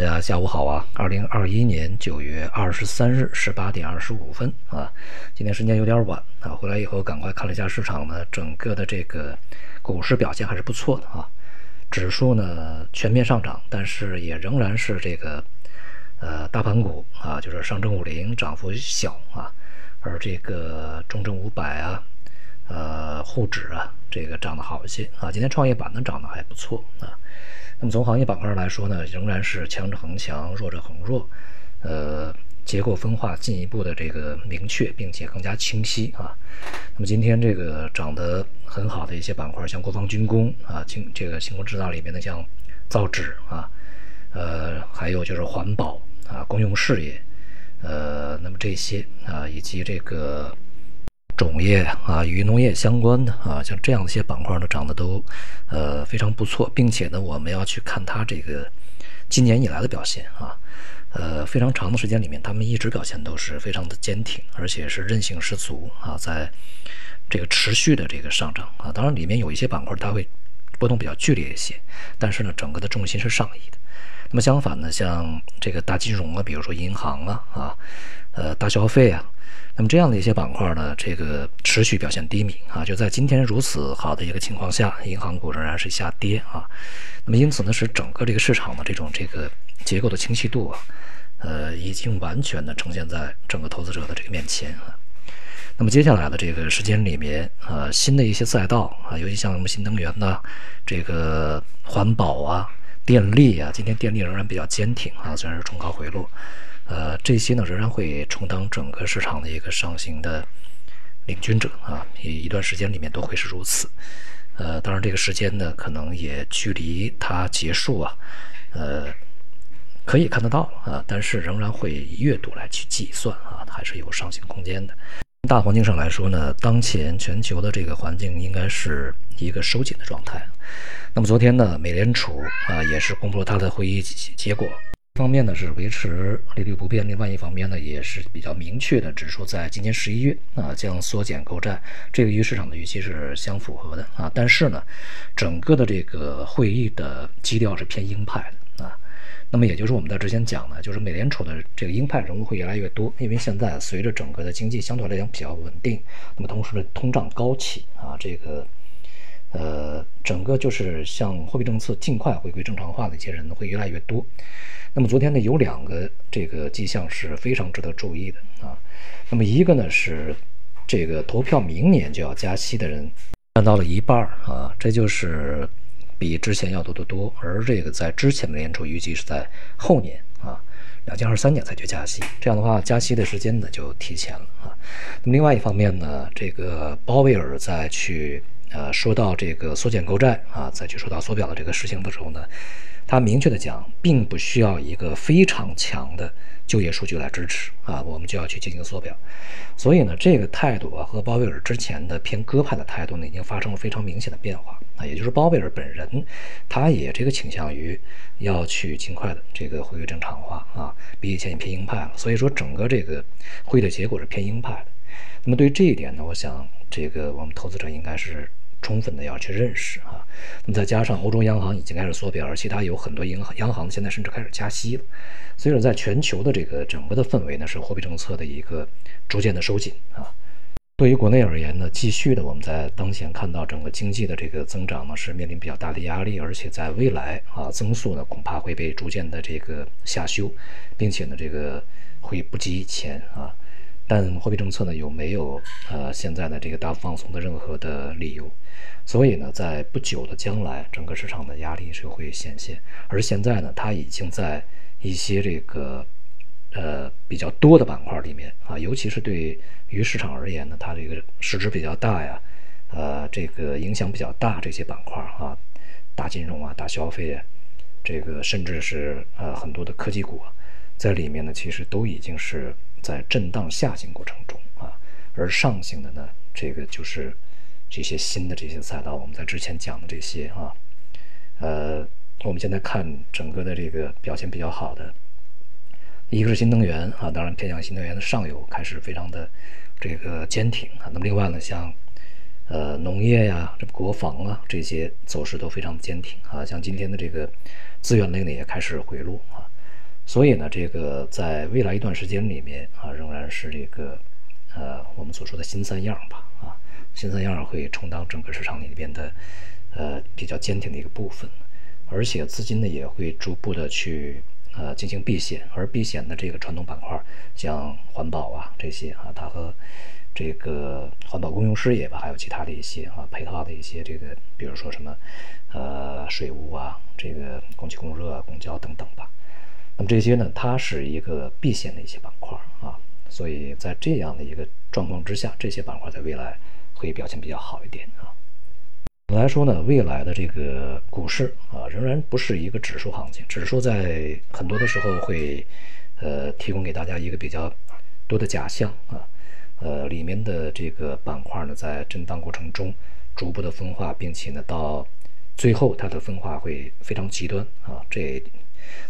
大家下午好啊！二零二一年九月二十三日十八点二十五分啊，今天时间有点晚啊，回来以后赶快看了一下市场呢，整个的这个股市表现还是不错的啊，指数呢全面上涨，但是也仍然是这个呃大盘股啊，就是上证五零涨幅小啊，而这个中证五百啊，呃沪指啊，这个涨得好一些啊，今天创业板呢涨得还不错啊。那么从行业板块上来说呢，仍然是强者恒强，弱者恒弱，呃，结构分化进一步的这个明确，并且更加清晰啊。那么今天这个涨得很好的一些板块，像国防军工啊，轻这个轻工制造里面的像造纸啊，呃，还有就是环保啊，公用事业，呃，那么这些啊，以及这个。种业啊，与农业相关的啊，像这样一些板块呢，涨得都，呃，非常不错，并且呢，我们要去看它这个今年以来的表现啊，呃，非常长的时间里面，他们一直表现都是非常的坚挺，而且是韧性十足啊，在这个持续的这个上涨啊，当然里面有一些板块它会波动比较剧烈一些，但是呢，整个的重心是上移的。那么相反呢，像这个大金融啊，比如说银行啊，啊，呃，大消费啊。那么这样的一些板块呢，这个持续表现低迷啊，就在今天如此好的一个情况下，银行股仍然是下跌啊。那么因此呢，使整个这个市场的这种这个结构的清晰度啊，呃，已经完全的呈现在整个投资者的这个面前啊。那么接下来的这个时间里面啊，新的一些赛道啊，尤其像什么新能源呐，这个环保啊、电力啊，今天电力仍然比较坚挺啊，虽然是冲高回落。呃，这些呢仍然会充当整个市场的一个上行的领军者啊，一一段时间里面都会是如此。呃，当然这个时间呢，可能也距离它结束啊，呃，可以看得到啊，但是仍然会以月度来去计算啊，还是有上行空间的。大环境上来说呢，当前全球的这个环境应该是一个收紧的状态。那么昨天呢，美联储啊也是公布了它的会议结果。一方面呢是维持利率不变，另外一方面呢也是比较明确的指出，在今年十一月啊将缩减购债，这个与市场的预期是相符合的啊。但是呢，整个的这个会议的基调是偏鹰派的。那么也就是我们在之前讲的，就是美联储的这个鹰派人物会越来越多，因为现在随着整个的经济相对来讲比较稳定，那么同时呢通胀高企啊，这个呃整个就是像货币政策尽快回归正常化的一些人会越来越多。那么昨天呢，有两个这个迹象是非常值得注意的啊。那么一个呢是这个投票明年就要加息的人占到了一半儿啊，这就是比之前要多得多。而这个在之前的联储预计是在后年啊，两千二三年才去加息，这样的话加息的时间呢就提前了啊。那么另外一方面呢，这个鲍威尔在去呃说到这个缩减购债啊，再去说到缩表的这个事情的时候呢。他明确的讲，并不需要一个非常强的就业数据来支持啊，我们就要去进行缩表。所以呢，这个态度啊，和鲍威尔之前的偏鸽派的态度呢，已经发生了非常明显的变化啊。也就是鲍威尔本人，他也这个倾向于要去尽快的这个回归正常化啊，比以前也偏鹰派了。所以说，整个这个会议的结果是偏鹰派的。那么对于这一点呢，我想这个我们投资者应该是。充分的要去认识啊，那么再加上欧洲央行已经开始缩表，而其他有很多银行央行现在甚至开始加息了，所以说在全球的这个整个的氛围呢，是货币政策的一个逐渐的收紧啊。对于国内而言呢，继续的我们在当前看到整个经济的这个增长呢是面临比较大的压力，而且在未来啊增速呢恐怕会被逐渐的这个下修，并且呢这个会不及以前啊。但货币政策呢有没有呃现在的这个大放松的任何的理由？所以呢，在不久的将来，整个市场的压力是会显现。而现在呢，它已经在一些这个呃比较多的板块里面啊，尤其是对于市场而言呢，它这个市值比较大呀，呃，这个影响比较大这些板块啊，大金融啊、大消费啊，这个甚至是呃很多的科技股啊，在里面呢，其实都已经是。在震荡下行过程中啊，而上行的呢，这个就是这些新的这些赛道，我们在之前讲的这些啊，呃，我们现在看整个的这个表现比较好的，一个是新能源啊，当然偏向新能源的上游开始非常的这个坚挺啊，那么另外呢，像呃农业呀、这国防啊这些走势都非常坚挺啊，像今天的这个资源类呢也开始回落啊。所以呢，这个在未来一段时间里面啊，仍然是这个呃我们所说的新三样吧啊，新三样会充当整个市场里边的呃比较坚挺的一个部分，而且资金呢也会逐步的去呃进行避险，而避险的这个传统板块，像环保啊这些啊，它和这个环保公用事业吧，还有其他的一些啊配套的一些这个，比如说什么呃水务啊，这个供气供热、公交等等吧。那么这些呢，它是一个避险的一些板块啊，所以在这样的一个状况之下，这些板块在未来会表现比较好一点啊。来说呢，未来的这个股市啊，仍然不是一个指数行情，指数在很多的时候会呃提供给大家一个比较多的假象啊。呃，里面的这个板块呢，在震荡过程中逐步的分化，并且呢，到最后它的分化会非常极端啊。这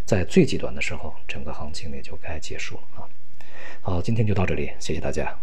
在最极端的时候，整个行情也就该结束了啊。好，今天就到这里，谢谢大家。